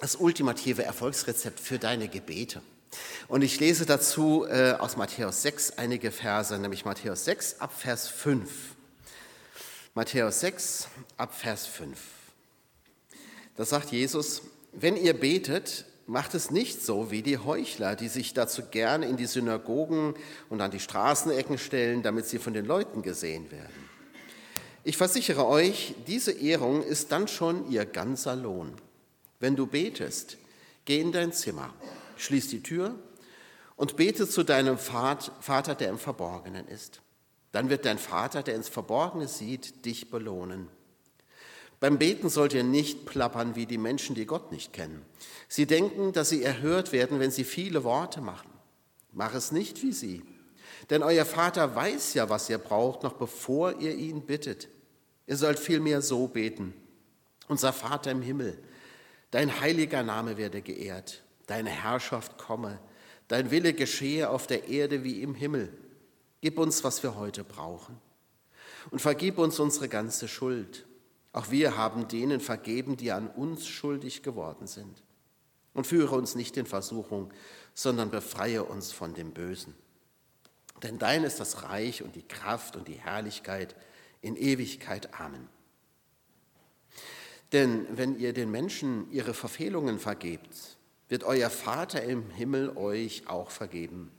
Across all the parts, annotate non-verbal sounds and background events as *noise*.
das ultimative Erfolgsrezept für deine Gebete. Und ich lese dazu äh, aus Matthäus 6 einige Verse, nämlich Matthäus 6 ab Vers 5. Matthäus 6 ab Vers 5. Da sagt Jesus, wenn ihr betet, macht es nicht so wie die Heuchler, die sich dazu gern in die Synagogen und an die Straßenecken stellen, damit sie von den Leuten gesehen werden. Ich versichere euch, diese Ehrung ist dann schon ihr ganzer Lohn. Wenn du betest, geh in dein Zimmer, schließ die Tür und bete zu deinem Vater, der im Verborgenen ist. Dann wird dein Vater, der ins Verborgene sieht, dich belohnen. Beim Beten sollt ihr nicht plappern wie die Menschen, die Gott nicht kennen. Sie denken, dass sie erhört werden, wenn sie viele Worte machen. Mach es nicht wie sie. Denn euer Vater weiß ja, was ihr braucht, noch bevor ihr ihn bittet. Ihr sollt vielmehr so beten. Unser Vater im Himmel, dein heiliger Name werde geehrt, deine Herrschaft komme, dein Wille geschehe auf der Erde wie im Himmel. Gib uns, was wir heute brauchen. Und vergib uns unsere ganze Schuld auch wir haben denen vergeben, die an uns schuldig geworden sind. Und führe uns nicht in Versuchung, sondern befreie uns von dem Bösen. Denn dein ist das Reich und die Kraft und die Herrlichkeit in Ewigkeit. Amen. Denn wenn ihr den Menschen ihre Verfehlungen vergebt, wird euer Vater im Himmel euch auch vergeben.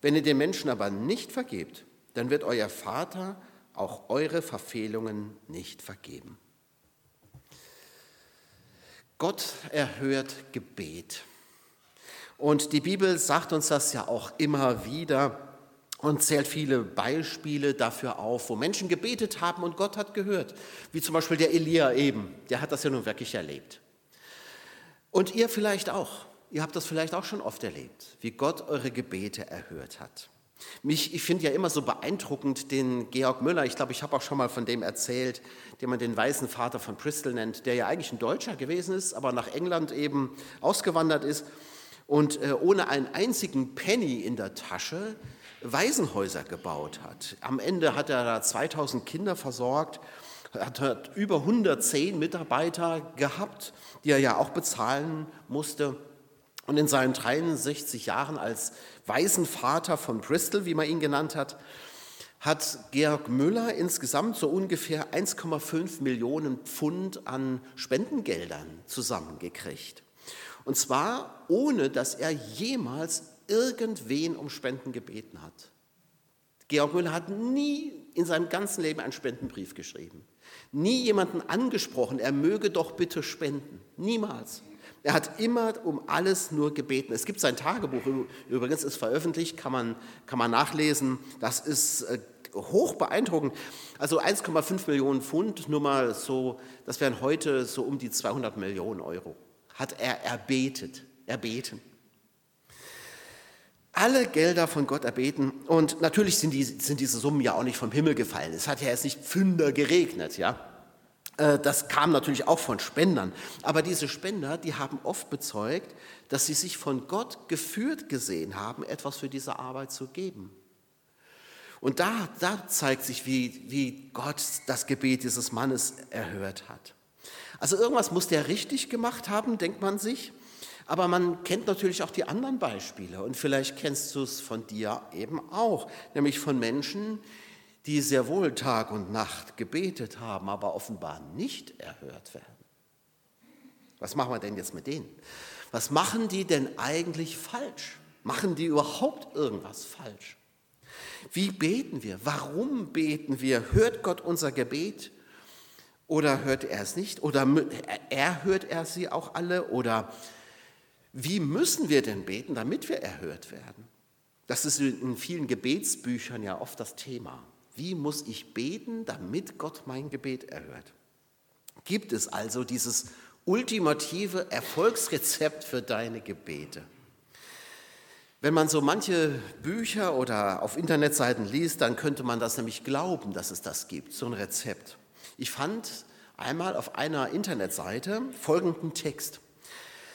Wenn ihr den Menschen aber nicht vergebt, dann wird euer Vater auch eure Verfehlungen nicht vergeben. Gott erhört Gebet. Und die Bibel sagt uns das ja auch immer wieder und zählt viele Beispiele dafür auf, wo Menschen gebetet haben und Gott hat gehört. Wie zum Beispiel der Elia eben, der hat das ja nun wirklich erlebt. Und ihr vielleicht auch. Ihr habt das vielleicht auch schon oft erlebt, wie Gott eure Gebete erhört hat. Mich, ich finde ja immer so beeindruckend den Georg Müller, ich glaube, ich habe auch schon mal von dem erzählt, den man den weißen Vater von Bristol nennt, der ja eigentlich ein Deutscher gewesen ist, aber nach England eben ausgewandert ist und äh, ohne einen einzigen Penny in der Tasche Waisenhäuser gebaut hat. Am Ende hat er da 2000 Kinder versorgt, hat, über 110 Mitarbeiter gehabt, die er ja auch bezahlen musste. Und in seinen 63 Jahren als Waisenvater von Bristol, wie man ihn genannt hat, hat Georg Müller insgesamt so ungefähr 1,5 Millionen Pfund an Spendengeldern zusammengekriegt. Und zwar ohne, dass er jemals irgendwen um Spenden gebeten hat. Georg Müller hat nie in seinem ganzen Leben einen Spendenbrief geschrieben. Nie jemanden angesprochen, er möge doch bitte spenden. Niemals. Er hat immer um alles nur gebeten. Es gibt sein Tagebuch, übrigens ist veröffentlicht, kann man, kann man nachlesen. Das ist äh, hoch beeindruckend. Also 1,5 Millionen Pfund, nur mal so, das wären heute so um die 200 Millionen Euro. Hat er erbetet, erbeten. Alle Gelder von Gott erbeten und natürlich sind, die, sind diese Summen ja auch nicht vom Himmel gefallen. Es hat ja jetzt nicht Pfünder geregnet, ja. Äh, das kam natürlich auch von Spendern. Aber diese Spender, die haben oft bezeugt, dass sie sich von Gott geführt gesehen haben, etwas für diese Arbeit zu geben. Und da, da zeigt sich, wie, wie Gott das Gebet dieses Mannes erhört hat. Also irgendwas muss der richtig gemacht haben, denkt man sich. Aber man kennt natürlich auch die anderen Beispiele. Und vielleicht kennst du es von dir eben auch, nämlich von Menschen, die sehr wohl Tag und Nacht gebetet haben, aber offenbar nicht erhört werden. Was machen wir denn jetzt mit denen? Was machen die denn eigentlich falsch? Machen die überhaupt irgendwas falsch? Wie beten wir? Warum beten wir? Hört Gott unser Gebet? Oder hört er es nicht? Oder erhört er sie auch alle? Oder wie müssen wir denn beten, damit wir erhört werden? Das ist in vielen Gebetsbüchern ja oft das Thema. Wie muss ich beten, damit Gott mein Gebet erhört? Gibt es also dieses ultimative Erfolgsrezept für deine Gebete? Wenn man so manche Bücher oder auf Internetseiten liest, dann könnte man das nämlich glauben, dass es das gibt, so ein Rezept. Ich fand einmal auf einer Internetseite folgenden Text.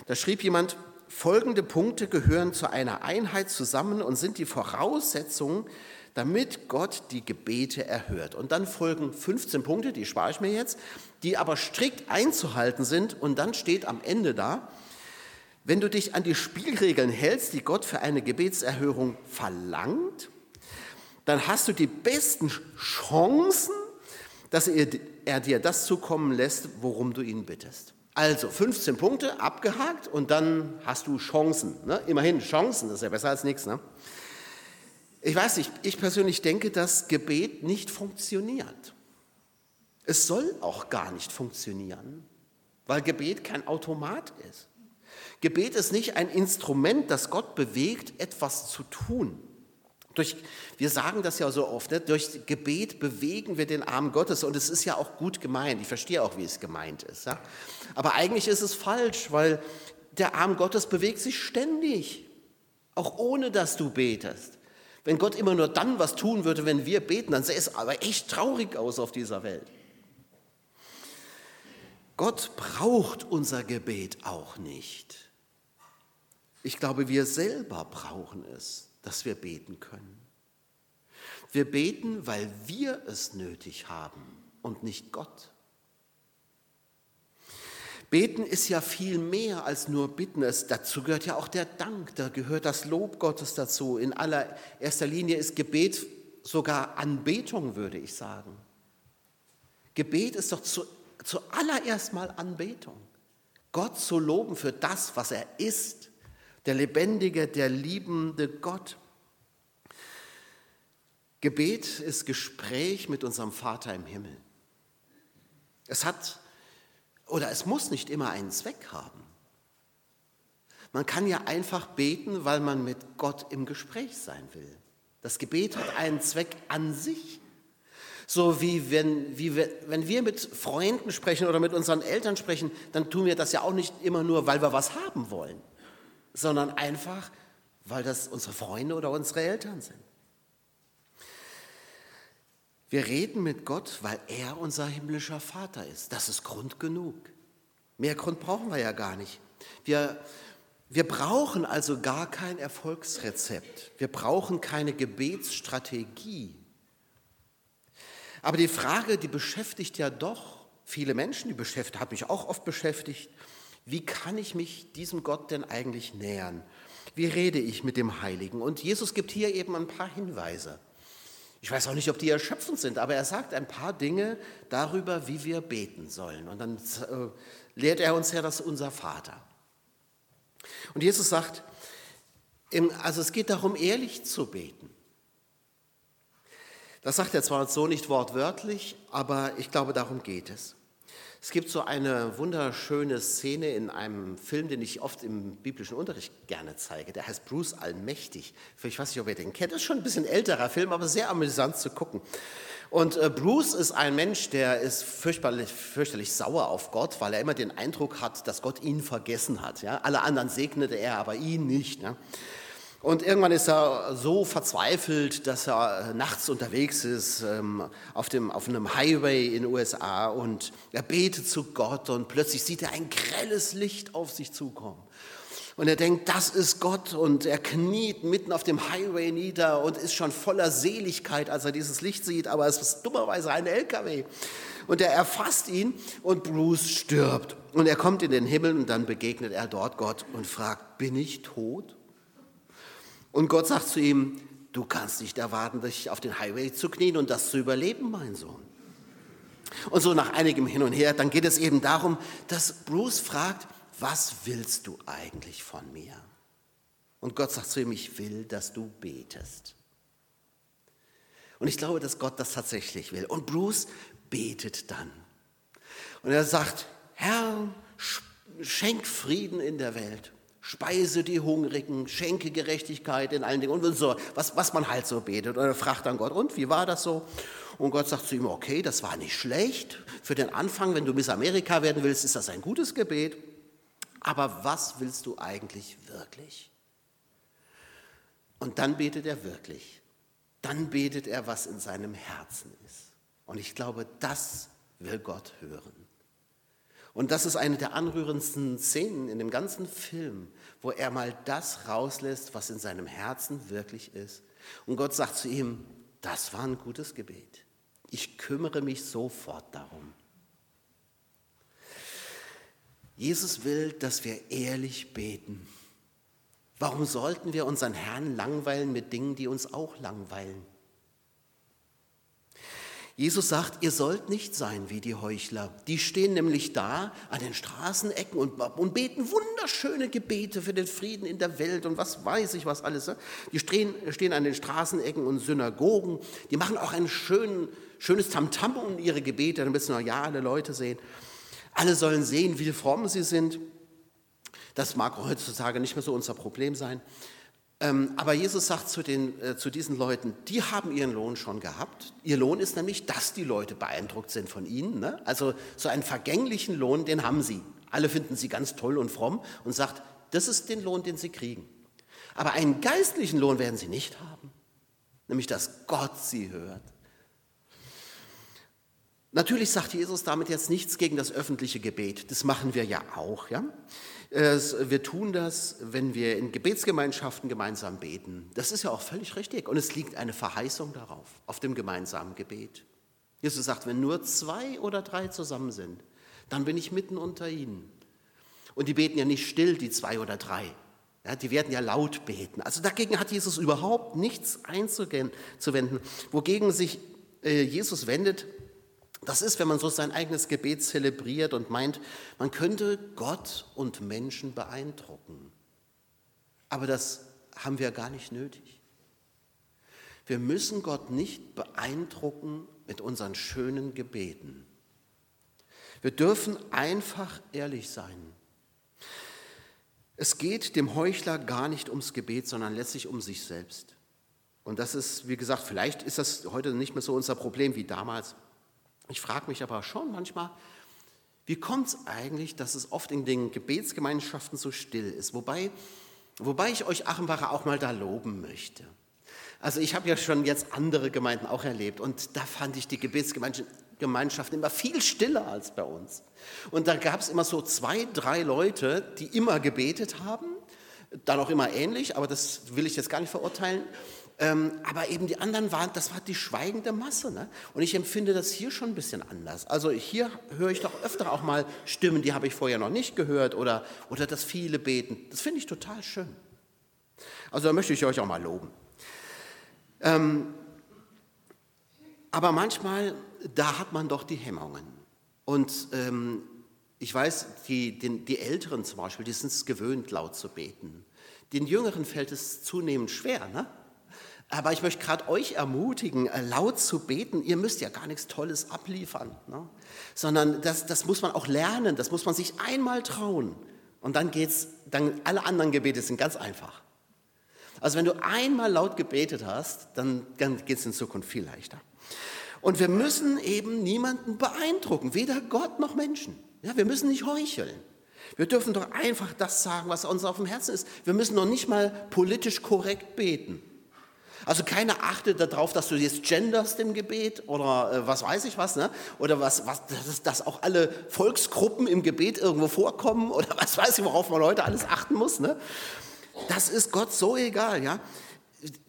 Da schrieb jemand, folgende Punkte gehören zu einer Einheit zusammen und sind die Voraussetzung damit Gott die Gebete erhört. Und dann folgen 15 Punkte, die spare ich mir jetzt, die aber strikt einzuhalten sind. Und dann steht am Ende da, Wenn du dich an die Spielregeln hältst, die Gott für eine Gebetserhörung verlangt, dann hast du die besten Chancen, dass er dir das zukommen lässt, worum du ihn bittest. Also 15 Punkte abgehakt und dann hast du Chancen. Ne? Immerhin Chancen, das ist ja besser als nichts. Ne? Ich weiß nicht, ich persönlich denke, dass Gebet nicht funktioniert. Es soll auch gar nicht funktionieren, weil Gebet kein Automat ist. Gebet ist nicht ein Instrument, das Gott bewegt, etwas zu tun. Durch, wir sagen das ja so oft, ne? durch Gebet bewegen wir den Arm Gottes und es ist ja auch gut gemeint. Ich verstehe auch, wie es gemeint ist. Ja? Aber eigentlich ist es falsch, weil der Arm Gottes bewegt sich ständig, auch ohne dass du betest. Wenn Gott immer nur dann was tun würde, wenn wir beten, dann sähe es aber echt traurig aus auf dieser Welt. Gott braucht unser Gebet auch nicht. Ich glaube, wir selber brauchen es, dass wir beten können. Wir beten, weil wir es nötig haben und nicht Gott. Beten ist ja viel mehr als nur bitten. Es, dazu gehört ja auch der Dank, da gehört das Lob Gottes dazu. In allererster Linie ist Gebet sogar Anbetung, würde ich sagen. Gebet ist doch zu, zuallererst mal Anbetung. Gott zu loben für das, was er ist, der lebendige, der liebende Gott. Gebet ist Gespräch mit unserem Vater im Himmel. Es hat oder es muss nicht immer einen Zweck haben. Man kann ja einfach beten, weil man mit Gott im Gespräch sein will. Das Gebet hat einen Zweck an sich. So wie wenn, wie wir, wenn wir mit Freunden sprechen oder mit unseren Eltern sprechen, dann tun wir das ja auch nicht immer nur, weil wir was haben wollen, sondern einfach, weil das unsere Freunde oder unsere Eltern sind. Wir reden mit Gott, weil er unser himmlischer Vater ist. Das ist Grund genug. Mehr Grund brauchen wir ja gar nicht. Wir, wir brauchen also gar kein Erfolgsrezept. Wir brauchen keine Gebetsstrategie. Aber die Frage, die beschäftigt ja doch viele Menschen, die beschäftigt, hat mich auch oft beschäftigt. Wie kann ich mich diesem Gott denn eigentlich nähern? Wie rede ich mit dem Heiligen? Und Jesus gibt hier eben ein paar Hinweise. Ich weiß auch nicht, ob die erschöpfend sind, aber er sagt ein paar Dinge darüber, wie wir beten sollen. Und dann äh, lehrt er uns ja das unser Vater. Und Jesus sagt, also es geht darum, ehrlich zu beten. Das sagt er zwar so nicht wortwörtlich, aber ich glaube, darum geht es. Es gibt so eine wunderschöne Szene in einem Film, den ich oft im biblischen Unterricht gerne zeige. Der heißt Bruce Allmächtig. Ich weiß nicht, ob ihr den kennt. Das ist schon ein bisschen älterer Film, aber sehr amüsant zu gucken. Und äh, Bruce ist ein Mensch, der ist fürchterlich, fürchterlich sauer auf Gott, weil er immer den Eindruck hat, dass Gott ihn vergessen hat. Ja? Alle anderen segnete er, aber ihn nicht. Ja? Und irgendwann ist er so verzweifelt, dass er äh, nachts unterwegs ist ähm, auf, dem, auf einem Highway in den USA und er betet zu Gott und plötzlich sieht er ein grelles Licht auf sich zukommen. Und er denkt, das ist Gott und er kniet mitten auf dem Highway nieder und ist schon voller Seligkeit, als er dieses Licht sieht, aber es ist dummerweise ein LKW. Und er erfasst ihn und Bruce stirbt. Und er kommt in den Himmel und dann begegnet er dort Gott und fragt, bin ich tot? Und Gott sagt zu ihm, du kannst nicht erwarten, dich auf den Highway zu knien und das zu überleben, mein Sohn. Und so nach einigem Hin und Her, dann geht es eben darum, dass Bruce fragt, was willst du eigentlich von mir? Und Gott sagt zu ihm, ich will, dass du betest. Und ich glaube, dass Gott das tatsächlich will. Und Bruce betet dann. Und er sagt, Herr, schenk Frieden in der Welt speise die Hungrigen, schenke Gerechtigkeit in allen Dingen und so, was, was man halt so betet. Und er fragt dann Gott, und wie war das so? Und Gott sagt zu ihm, okay, das war nicht schlecht. Für den Anfang, wenn du Miss Amerika werden willst, ist das ein gutes Gebet. Aber was willst du eigentlich wirklich? Und dann betet er wirklich. Dann betet er, was in seinem Herzen ist. Und ich glaube, das will Gott hören. Und das ist eine der anrührendsten Szenen in dem ganzen Film, wo er mal das rauslässt, was in seinem Herzen wirklich ist. Und Gott sagt zu ihm, das war ein gutes Gebet. Ich kümmere mich sofort darum. Jesus will, dass wir ehrlich beten. Warum sollten wir unseren Herrn langweilen mit Dingen, die uns auch langweilen? Jesus sagt, ihr sollt nicht sein wie die Heuchler. Die stehen nämlich da an den Straßenecken und, und beten wunderschöne Gebete für den Frieden in der Welt und was weiß ich was alles. Die stehen, stehen an den Straßenecken und Synagogen. Die machen auch ein schön, schönes Tamtam um ihre Gebete, damit es alle Leute sehen. Alle sollen sehen, wie fromm sie sind. Das mag heutzutage nicht mehr so unser Problem sein. Ähm, aber Jesus sagt zu, den, äh, zu diesen Leuten, die haben ihren Lohn schon gehabt. Ihr Lohn ist nämlich, dass die Leute beeindruckt sind von ihnen. Ne? Also so einen vergänglichen Lohn, den haben sie. Alle finden sie ganz toll und fromm und sagt, das ist den Lohn, den sie kriegen. Aber einen geistlichen Lohn werden sie nicht haben, nämlich dass Gott sie hört. Natürlich sagt Jesus damit jetzt nichts gegen das öffentliche Gebet. Das machen wir ja auch. Ja? Wir tun das, wenn wir in Gebetsgemeinschaften gemeinsam beten. Das ist ja auch völlig richtig. Und es liegt eine Verheißung darauf, auf dem gemeinsamen Gebet. Jesus sagt, wenn nur zwei oder drei zusammen sind, dann bin ich mitten unter ihnen. Und die beten ja nicht still, die zwei oder drei. Ja, die werden ja laut beten. Also dagegen hat Jesus überhaupt nichts einzuwenden. Wogegen sich äh, Jesus wendet, das ist, wenn man so sein eigenes Gebet zelebriert und meint, man könnte Gott und Menschen beeindrucken. Aber das haben wir gar nicht nötig. Wir müssen Gott nicht beeindrucken mit unseren schönen Gebeten. Wir dürfen einfach ehrlich sein. Es geht dem Heuchler gar nicht ums Gebet, sondern letztlich um sich selbst. Und das ist, wie gesagt, vielleicht ist das heute nicht mehr so unser Problem wie damals. Ich frage mich aber schon manchmal, wie kommt es eigentlich, dass es oft in den Gebetsgemeinschaften so still ist? Wobei, wobei ich euch Achenbacher auch mal da loben möchte. Also ich habe ja schon jetzt andere Gemeinden auch erlebt und da fand ich die Gebetsgemeinschaften immer viel stiller als bei uns. Und da gab es immer so zwei, drei Leute, die immer gebetet haben, dann auch immer ähnlich, aber das will ich jetzt gar nicht verurteilen. Ähm, aber eben die anderen waren, das war die schweigende Masse. Ne? Und ich empfinde das hier schon ein bisschen anders. Also hier höre ich doch öfter auch mal Stimmen, die habe ich vorher noch nicht gehört oder, oder das viele beten. Das finde ich total schön. Also da möchte ich euch auch mal loben. Ähm, aber manchmal, da hat man doch die Hemmungen. Und ähm, ich weiß, die, die, die Älteren zum Beispiel, die sind es gewöhnt, laut zu beten. Den Jüngeren fällt es zunehmend schwer. Ne? Aber ich möchte gerade euch ermutigen, äh, laut zu beten. Ihr müsst ja gar nichts Tolles abliefern, ne? sondern das, das muss man auch lernen, das muss man sich einmal trauen. Und dann geht's, dann alle anderen Gebete sind ganz einfach. Also wenn du einmal laut gebetet hast, dann, geht es in Zukunft viel leichter. Und wir müssen eben niemanden beeindrucken, weder Gott noch Menschen. Ja, wir müssen nicht heucheln. Wir dürfen doch einfach das sagen, was uns auf dem Herzen ist. Wir müssen noch nicht mal politisch korrekt beten. Also keiner achtet darauf, dass du jetzt genderst im Gebet oder äh, was weiß ich was, ne? oder was, was dass, dass, auch alle Volksgruppen im Gebet irgendwo vorkommen *laughs* oder was weiß ich, worauf man heute alles achten muss. Ne? Das ist Gott so egal. Ja?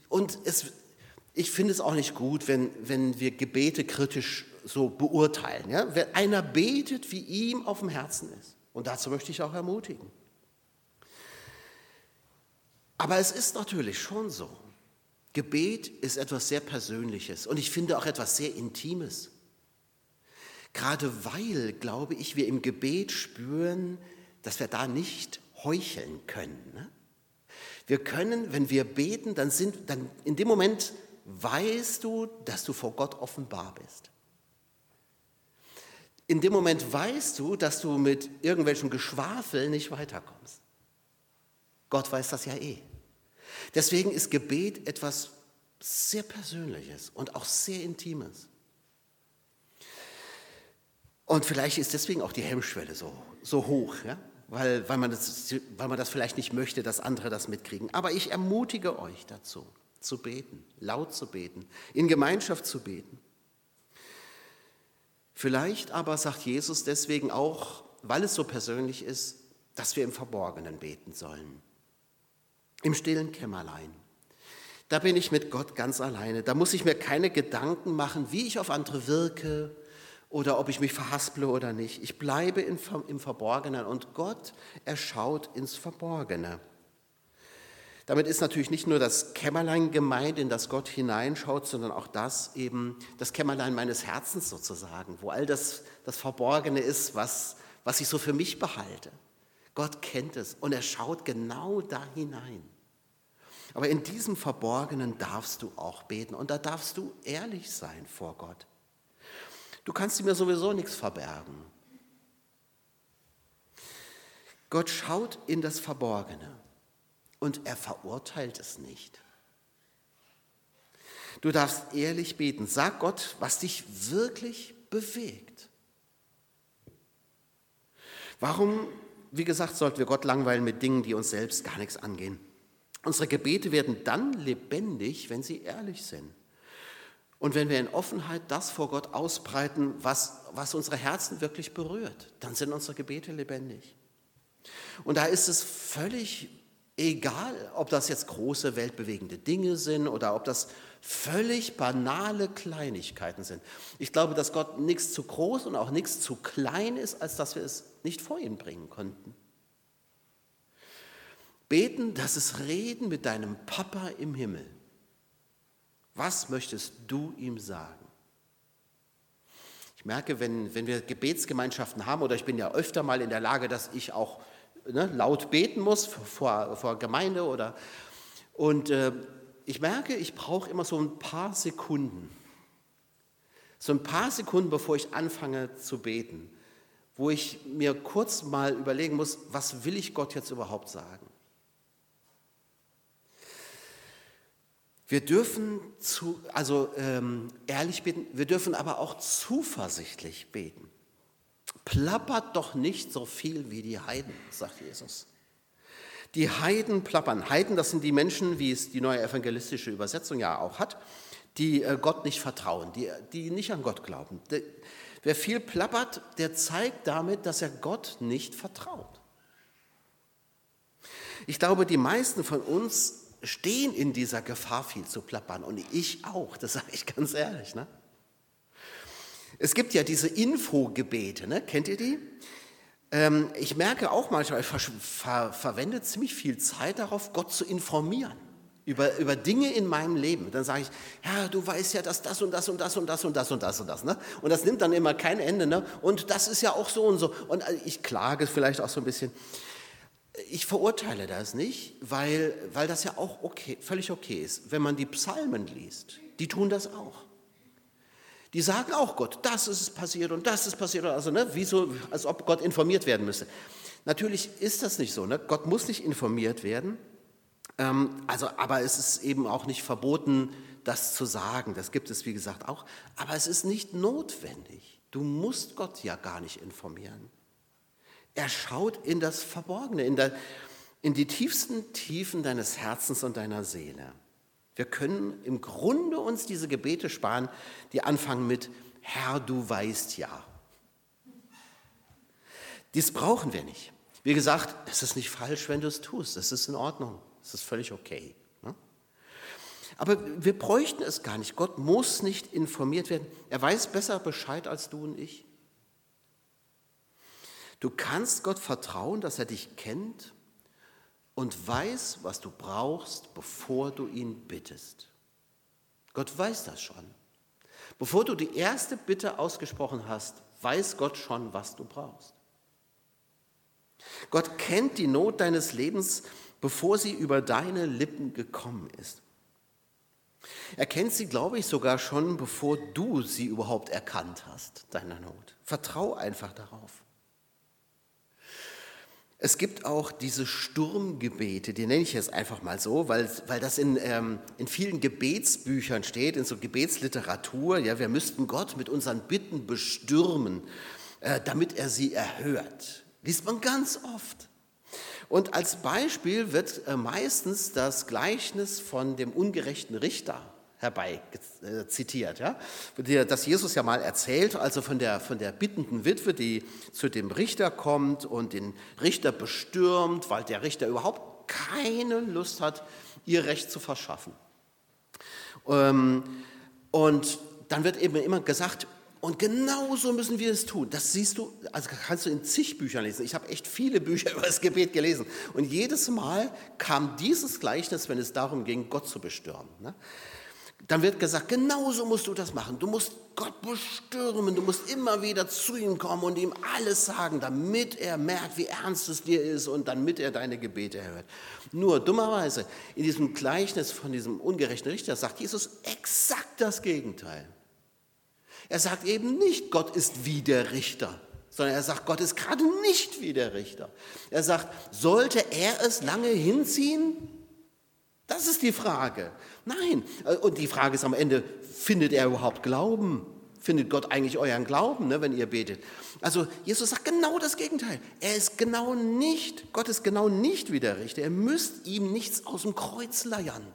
Und es, ich finde es auch nicht gut, wenn, wenn wir Gebete kritisch so beurteilen. Ja? Wenn einer betet, wie ihm auf dem Herzen ist. Und dazu möchte ich auch ermutigen. Aber es ist natürlich schon so, Gebet ist etwas sehr Persönliches und ich finde auch etwas sehr Intimes. Gerade weil, glaube ich, wir im Gebet spüren, dass wir da nicht heucheln können. Ne? Wir können, wenn wir beten, dann sind, dann in dem Moment weißt du, dass du vor Gott offenbar bist. In dem Moment weißt du, dass du mit irgendwelchen Geschwafel nicht weiterkommst. Gott weiß das ja eh. Deswegen ist Gebet etwas sehr Persönliches und auch sehr Intimes. Und vielleicht ist deswegen auch die Hemmschwelle so, so hoch, ja? weil, weil, man das, weil man das vielleicht nicht möchte, dass andere das mitkriegen. Aber ich ermutige euch dazu, zu beten, laut zu beten, in Gemeinschaft zu beten. Vielleicht aber sagt Jesus deswegen auch, weil es so persönlich ist, dass wir im Verborgenen beten sollen im stillen Kämmerlein. Da bin ich mit Gott ganz alleine. Da muss ich mir keine Gedanken machen, wie ich auf andere wirke oder ob ich mich verhasple oder nicht. Ich bleibe im Verborgenen und Gott, er schaut ins Verborgene. Damit ist natürlich nicht nur das Kämmerlein gemeint, in das Gott hineinschaut, sondern auch das eben, das Kämmerlein meines Herzens sozusagen, wo all das, das Verborgene ist, was, was ich so für mich behalte. Gott kennt es und er schaut genau da hinein. Aber in diesem Verborgenen darfst du auch beten und da darfst du ehrlich sein vor Gott. Du kannst mir sowieso nichts verbergen. Gott schaut in das Verborgene und er verurteilt es nicht. Du darfst ehrlich beten. Sag Gott, was dich wirklich bewegt. Warum, wie gesagt, sollten wir Gott langweilen mit Dingen, die uns selbst gar nichts angehen? Unsere Gebete werden dann lebendig, wenn sie ehrlich sind. Und wenn wir in Offenheit das vor Gott ausbreiten, was, was unsere Herzen wirklich berührt, dann sind unsere Gebete lebendig. Und da ist es völlig egal, ob das jetzt große weltbewegende Dinge sind oder ob das völlig banale Kleinigkeiten sind. Ich glaube, dass Gott nichts zu groß und auch nichts zu klein ist, als dass wir es nicht vor ihn bringen konnten. Beten, das ist Reden mit deinem Papa im Himmel. Was möchtest du ihm sagen? Ich merke, wenn, wenn wir Gebetsgemeinschaften haben, oder ich bin ja öfter mal in der Lage, dass ich auch ne, laut beten muss vor, vor Gemeinde oder und äh, ich merke, ich brauche immer so ein paar Sekunden, so ein paar Sekunden, bevor ich anfange zu beten, wo ich mir kurz mal überlegen muss, was will ich Gott jetzt überhaupt sagen? Wir dürfen zu, also ähm, ehrlich beten, wir dürfen aber auch zuversichtlich beten. Plappert doch nicht so viel wie die Heiden, sagt Jesus. Die Heiden plappern. Heiden, das sind die Menschen, wie es die neue evangelistische Übersetzung ja auch hat, die äh, Gott nicht vertrauen, die, die nicht an Gott glauben. Wer viel plappert, der zeigt damit, dass er Gott nicht vertraut. Ich glaube, die meisten von uns stehen in dieser Gefahr, viel zu plappern. Und ich auch, das sage ich ganz ehrlich. Ne? Es gibt ja diese Infogebete, ne? kennt ihr die? Ähm, ich merke auch manchmal, ich ver ver verwende ziemlich viel Zeit darauf, Gott zu informieren über, über Dinge in meinem Leben. Dann sage ich, ja, du weißt ja, dass das und das und das und das und das und das und das. Ne? Und das nimmt dann immer kein Ende. Ne? Und das ist ja auch so und so. Und äh, ich klage vielleicht auch so ein bisschen. Ich verurteile das nicht, weil, weil das ja auch okay, völlig okay ist. Wenn man die Psalmen liest, die tun das auch. Die sagen auch Gott, das ist passiert und das ist passiert. Also, ne, wie so, als ob Gott informiert werden müsste. Natürlich ist das nicht so. Ne? Gott muss nicht informiert werden. Ähm, also, aber es ist eben auch nicht verboten, das zu sagen. Das gibt es, wie gesagt, auch. Aber es ist nicht notwendig. Du musst Gott ja gar nicht informieren. Er schaut in das Verborgene, in, der, in die tiefsten Tiefen deines Herzens und deiner Seele. Wir können im Grunde uns diese Gebete sparen, die anfangen mit Herr, du weißt ja. Dies brauchen wir nicht. Wie gesagt, es ist nicht falsch, wenn du es tust. Es ist in Ordnung. Es ist völlig okay. Ne? Aber wir bräuchten es gar nicht. Gott muss nicht informiert werden. Er weiß besser Bescheid als du und ich. Du kannst Gott vertrauen, dass er dich kennt und weiß, was du brauchst, bevor du ihn bittest. Gott weiß das schon. Bevor du die erste Bitte ausgesprochen hast, weiß Gott schon, was du brauchst. Gott kennt die Not deines Lebens, bevor sie über deine Lippen gekommen ist. Er kennt sie, glaube ich, sogar schon, bevor du sie überhaupt erkannt hast, deiner Not. Vertrau einfach darauf. Es gibt auch diese Sturmgebete, die nenne ich jetzt einfach mal so, weil, weil das in, ähm, in vielen Gebetsbüchern steht, in so Gebetsliteratur. Ja, wir müssten Gott mit unseren Bitten bestürmen, äh, damit er sie erhört. Liest man ganz oft. Und als Beispiel wird äh, meistens das Gleichnis von dem ungerechten Richter herbei äh, zitiert, ja? das Jesus ja mal erzählt, also von der, von der bittenden Witwe, die zu dem Richter kommt und den Richter bestürmt, weil der Richter überhaupt keine Lust hat, ihr Recht zu verschaffen. Ähm, und dann wird eben immer gesagt, Und genauso müssen wir es tun. Das siehst du, also kannst du in zig Büchern lesen. Ich habe echt viele Bücher *laughs* über das Gebet gelesen. Und jedes Mal kam dieses Gleichnis, wenn es darum ging, Gott zu bestürmen. Dann wird gesagt, genauso musst du das machen. Du musst Gott bestürmen, du musst immer wieder zu ihm kommen und ihm alles sagen, damit er merkt, wie ernst es dir ist und damit er deine Gebete hört. Nur dummerweise, in diesem Gleichnis von diesem ungerechten Richter sagt Jesus exakt das Gegenteil. Er sagt eben nicht, Gott ist wie der Richter, sondern er sagt, Gott ist gerade nicht wie der Richter. Er sagt, sollte er es lange hinziehen? Das ist die Frage. Nein. Und die Frage ist am Ende, findet er überhaupt Glauben? Findet Gott eigentlich euren Glauben, ne, wenn ihr betet? Also Jesus sagt genau das Gegenteil. Er ist genau nicht, Gott ist genau nicht wie der Richter. Ihr müsst ihm nichts aus dem Kreuz leiern.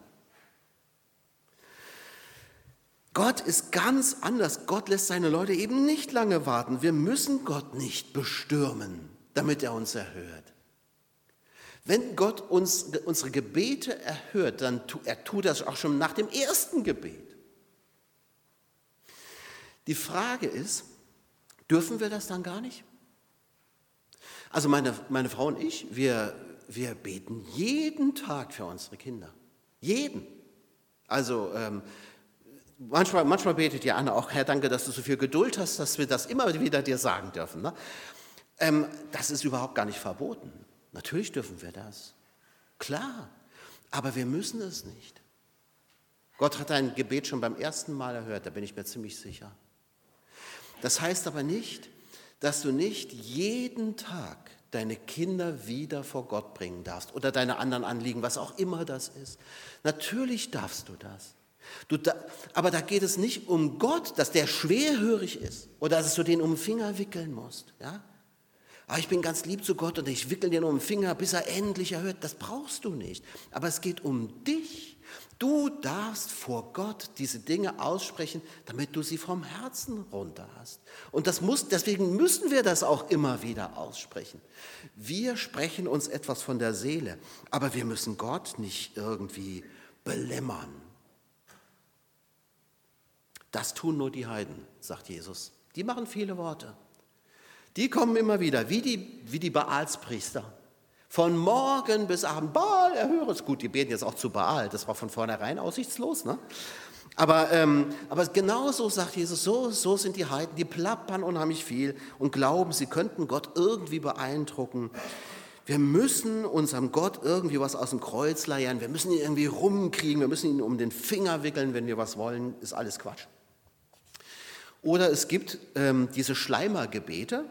Gott ist ganz anders. Gott lässt seine Leute eben nicht lange warten. Wir müssen Gott nicht bestürmen, damit er uns erhört. Wenn Gott uns, unsere Gebete erhört, dann tu, er tut das auch schon nach dem ersten Gebet. Die Frage ist, dürfen wir das dann gar nicht? Also meine, meine Frau und ich, wir, wir beten jeden Tag für unsere Kinder. Jeden. Also ähm, Manchmal, manchmal betet ja Anna auch, Herr, danke, dass du so viel Geduld hast, dass wir das immer wieder dir sagen dürfen. Ne? Ähm, das ist überhaupt gar nicht verboten. Natürlich dürfen wir das. Klar. Aber wir müssen es nicht. Gott hat dein Gebet schon beim ersten Mal erhört, da bin ich mir ziemlich sicher. Das heißt aber nicht, dass du nicht jeden Tag deine Kinder wieder vor Gott bringen darfst oder deine anderen Anliegen, was auch immer das ist. Natürlich darfst du das. Da, aber da geht es nicht um Gott, dass der schwerhörig ist oder dass du den um den Finger wickeln musst. Ja? Ah, ich bin ganz lieb zu Gott und ich wickel den um den Finger, bis er endlich erhört. Das brauchst du nicht. Aber es geht um dich. Du darfst vor Gott diese Dinge aussprechen, damit du sie vom Herzen runter hast. Und das muss, deswegen müssen wir das auch immer wieder aussprechen. Wir sprechen uns etwas von der Seele, aber wir müssen Gott nicht irgendwie belämmern. Das tun nur die Heiden, sagt Jesus. Die machen viele Worte. Die kommen immer wieder, wie die, wie die Baalspriester. Von morgen bis Abend, Baal, erhöre es. Gut, die beten jetzt auch zu Baal, das war von vornherein aussichtslos. Ne? Aber, ähm, aber genau so sagt Jesus, so, so sind die Heiden, die plappern unheimlich viel und glauben, sie könnten Gott irgendwie beeindrucken. Wir müssen unserem Gott irgendwie was aus dem Kreuz leiern, wir müssen ihn irgendwie rumkriegen, wir müssen ihn um den Finger wickeln, wenn wir was wollen, ist alles Quatsch. Oder es gibt ähm, diese Schleimergebete,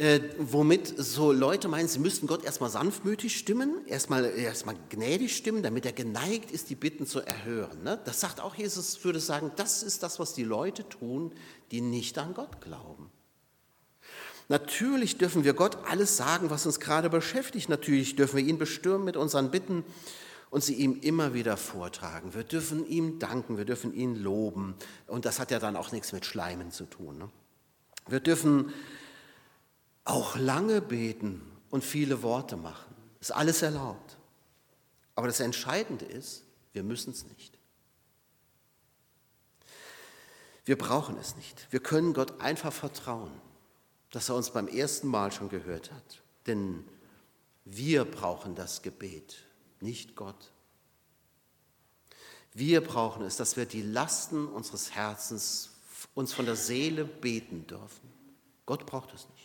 äh, womit so Leute meinen, sie müssten Gott erstmal sanftmütig stimmen, erstmal, erstmal gnädig stimmen, damit er geneigt ist, die Bitten zu erhören. Ne? Das sagt auch Jesus, würde sagen, das ist das, was die Leute tun, die nicht an Gott glauben. Natürlich dürfen wir Gott alles sagen, was uns gerade beschäftigt. Natürlich dürfen wir ihn bestürmen mit unseren Bitten und sie ihm immer wieder vortragen. Wir dürfen ihm danken, wir dürfen ihn loben. Und das hat ja dann auch nichts mit Schleimen zu tun. Ne? Wir dürfen auch lange beten und viele Worte machen. Ist alles erlaubt. Aber das Entscheidende ist, wir müssen es nicht. Wir brauchen es nicht. Wir können Gott einfach vertrauen, dass er uns beim ersten Mal schon gehört hat. Denn wir brauchen das Gebet nicht Gott. Wir brauchen es, dass wir die Lasten unseres Herzens uns von der Seele beten dürfen. Gott braucht es nicht.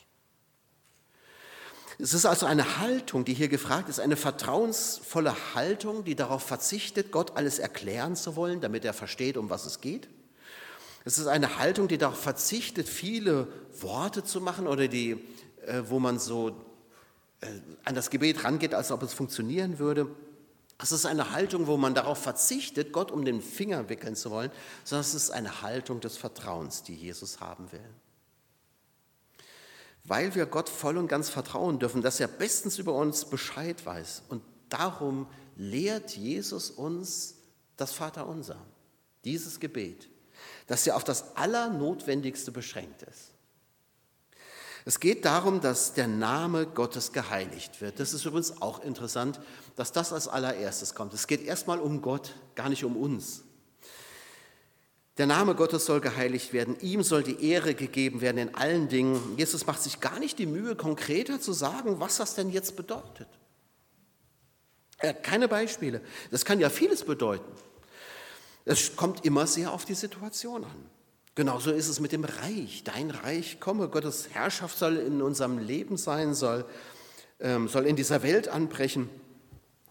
Es ist also eine Haltung, die hier gefragt ist, eine vertrauensvolle Haltung, die darauf verzichtet, Gott alles erklären zu wollen, damit er versteht, um was es geht. Es ist eine Haltung, die darauf verzichtet, viele Worte zu machen oder die, äh, wo man so äh, an das Gebet rangeht, als ob es funktionieren würde. Es ist eine Haltung, wo man darauf verzichtet, Gott um den Finger wickeln zu wollen, sondern es ist eine Haltung des Vertrauens, die Jesus haben will. Weil wir Gott voll und ganz vertrauen dürfen, dass er bestens über uns Bescheid weiß. Und darum lehrt Jesus uns das Vaterunser, dieses Gebet, das ja auf das Allernotwendigste beschränkt ist. Es geht darum, dass der Name Gottes geheiligt wird. Das ist übrigens auch interessant, dass das als allererstes kommt. Es geht erstmal um Gott, gar nicht um uns. Der Name Gottes soll geheiligt werden, ihm soll die Ehre gegeben werden in allen Dingen. Jesus macht sich gar nicht die Mühe, konkreter zu sagen, was das denn jetzt bedeutet. Er hat keine Beispiele. Das kann ja vieles bedeuten. Es kommt immer sehr auf die Situation an. Genauso ist es mit dem Reich. Dein Reich komme, Gottes Herrschaft soll in unserem Leben sein, soll, ähm, soll in dieser Welt anbrechen.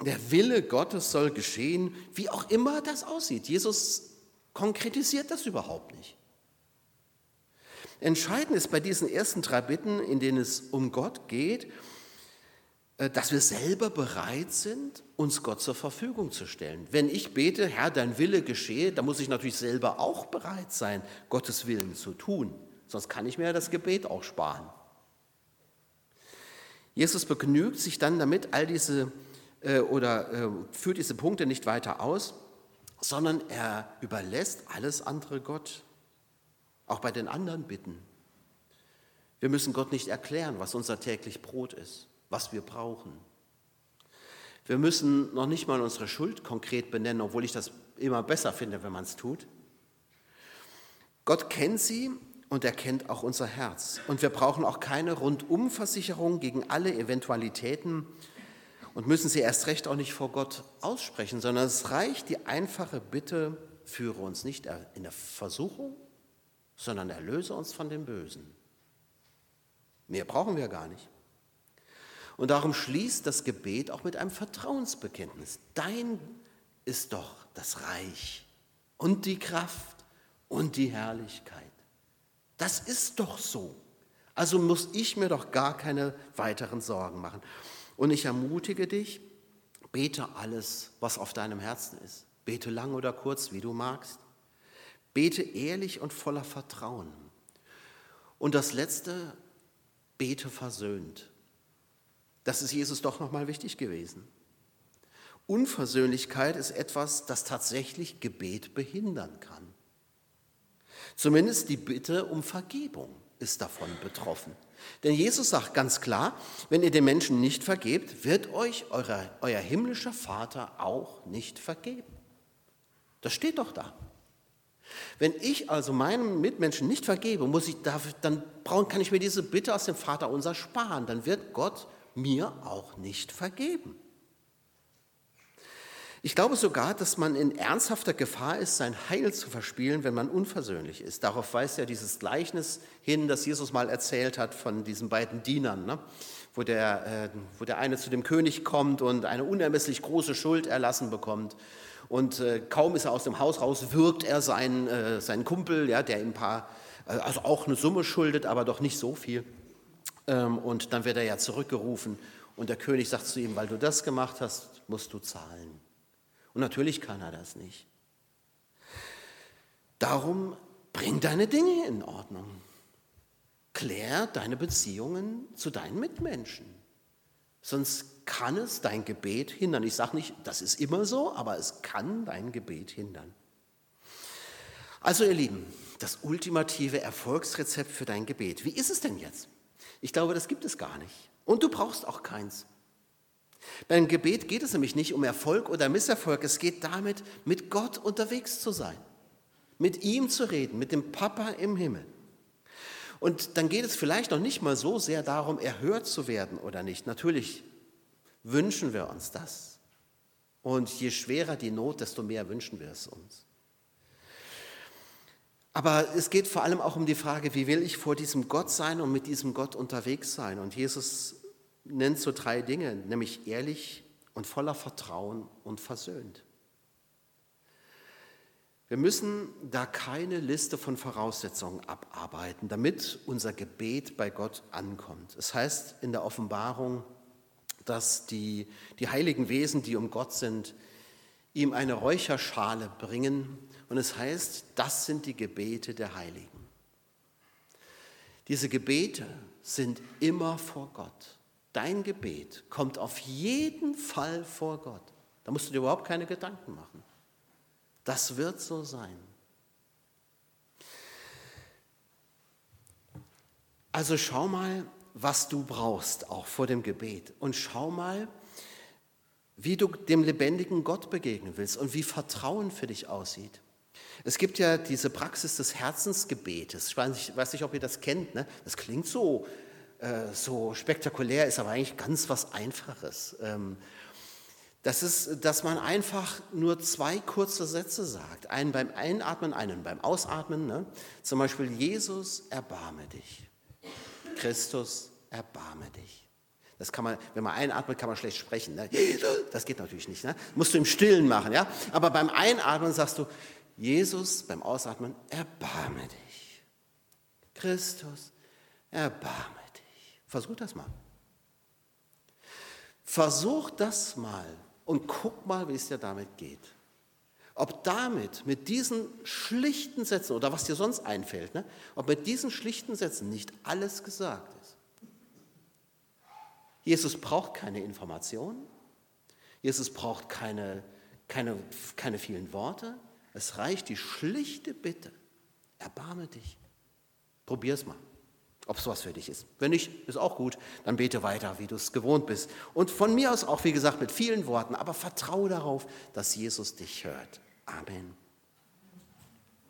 Der Wille Gottes soll geschehen, wie auch immer das aussieht. Jesus konkretisiert das überhaupt nicht. Entscheidend ist bei diesen ersten drei Bitten, in denen es um Gott geht, äh, dass wir selber bereit sind, uns Gott zur Verfügung zu stellen. Wenn ich bete, Herr, dein Wille geschehe, dann muss ich natürlich selber auch bereit sein, Gottes Willen zu tun. Sonst kann ich mir das Gebet auch sparen. Jesus begnügt sich dann damit, all diese äh, oder äh, führt diese Punkte nicht weiter aus, sondern er überlässt alles andere Gott, auch bei den anderen Bitten. Wir müssen Gott nicht erklären, was unser täglich Brot ist, was wir brauchen. Wir müssen noch nicht mal unsere Schuld konkret benennen, obwohl ich das immer besser finde, wenn man es tut. Gott kennt sie und er kennt auch unser Herz. Und wir brauchen auch keine Rundumversicherung gegen alle Eventualitäten, und müssen sie erst recht auch nicht vor Gott aussprechen, sondern es reicht die einfache Bitte, führe uns nicht in der Versuchung, sondern erlöse uns von dem Bösen. Mehr brauchen wir gar nicht. Und darum schließt das Gebet auch mit einem Vertrauensbekenntnis. Dein ist doch das Reich und die Kraft und die Herrlichkeit. Das ist doch so. Also muss ich mir doch gar keine weiteren Sorgen machen. Und ich ermutige dich, bete alles, was auf deinem Herzen ist. Bete lang oder kurz, wie du magst. Bete ehrlich und voller Vertrauen. Und das Letzte, bete versöhnt. Das ist Jesus doch nochmal wichtig gewesen. Unversöhnlichkeit ist etwas, das tatsächlich Gebet behindern kann. Zumindest die Bitte um Vergebung ist davon betroffen. Denn Jesus sagt ganz klar, wenn ihr den Menschen nicht vergebt, wird euch eure, euer himmlischer Vater auch nicht vergeben. Das steht doch da. Wenn ich also meinem Mitmenschen nicht vergebe, muss ich dann kann ich mir diese Bitte aus dem Vater unser sparen. Dann wird Gott mir auch nicht vergeben. Ich glaube sogar, dass man in ernsthafter Gefahr ist, sein Heil zu verspielen, wenn man unversöhnlich ist. Darauf weist ja dieses Gleichnis hin, das Jesus mal erzählt hat von diesen beiden Dienern, ne? wo, der, äh, wo der eine zu dem König kommt und eine unermesslich große Schuld erlassen bekommt. Und äh, kaum ist er aus dem Haus raus, wirkt er seinen, äh, seinen Kumpel, ja, der ihm ein paar, äh, also auch eine Summe schuldet, aber doch nicht so viel. Ähm, und dann wird er ja zurückgerufen und der König sagt zu ihm, weil du das gemacht hast, musst du zahlen. Und natürlich kann er das nicht. Darum bring deine Dinge in Ordnung. Klär deine Beziehungen zu deinen Mitmenschen. Sonst kann es dein Gebet hindern. Ich sage nicht, das ist immer so, aber es kann dein Gebet hindern. Also ihr Lieben, das ultimative Erfolgsrezept für dein Gebet. Wie ist es denn jetzt? Ich glaube, das gibt es gar nicht. Und du brauchst auch keins. Beim Gebet geht es nämlich nicht um Erfolg oder Misserfolg, es geht damit, mit Gott unterwegs zu sein, mit ihm zu reden, mit dem Papa im Himmel. Und dann geht es vielleicht noch nicht mal so sehr darum, erhört zu werden oder nicht. Natürlich wünschen wir uns das. Und je schwerer die Not, desto mehr wünschen wir es uns. Aber es geht vor allem auch um die Frage, wie will ich vor diesem Gott sein und mit diesem Gott unterwegs sein? Und Jesus nennt so drei Dinge, nämlich ehrlich und voller Vertrauen und versöhnt. Wir müssen da keine Liste von Voraussetzungen abarbeiten, damit unser Gebet bei Gott ankommt. Es heißt in der Offenbarung, dass die, die heiligen Wesen, die um Gott sind, ihm eine Räucherschale bringen. Und es heißt, das sind die Gebete der Heiligen. Diese Gebete sind immer vor Gott. Dein Gebet kommt auf jeden Fall vor Gott. Da musst du dir überhaupt keine Gedanken machen. Das wird so sein. Also schau mal, was du brauchst, auch vor dem Gebet. Und schau mal, wie du dem lebendigen Gott begegnen willst und wie Vertrauen für dich aussieht. Es gibt ja diese Praxis des Herzensgebetes. Ich weiß nicht, ob ihr das kennt. Ne? Das klingt so, äh, so spektakulär, ist aber eigentlich ganz was Einfaches. Ähm, das ist, dass man einfach nur zwei kurze Sätze sagt. Einen beim Einatmen, einen beim Ausatmen. Ne? Zum Beispiel, Jesus, erbarme dich. Christus, erbarme dich. Das kann man, wenn man einatmet, kann man schlecht sprechen. Ne? Das geht natürlich nicht. Ne? Musst du im Stillen machen. Ja? Aber beim Einatmen sagst du, Jesus, beim Ausatmen, erbarme dich. Christus, erbarme dich. Versuch das mal. Versuch das mal und guck mal, wie es dir damit geht. Ob damit, mit diesen schlichten Sätzen oder was dir sonst einfällt, ne, ob mit diesen schlichten Sätzen nicht alles gesagt ist. Jesus braucht keine Informationen, Jesus braucht keine, keine, keine vielen Worte, es reicht die schlichte Bitte, erbarme dich, probier es mal ob es was für dich ist. Wenn nicht, ist auch gut, dann bete weiter, wie du es gewohnt bist. Und von mir aus auch, wie gesagt, mit vielen Worten, aber vertraue darauf, dass Jesus dich hört. Amen.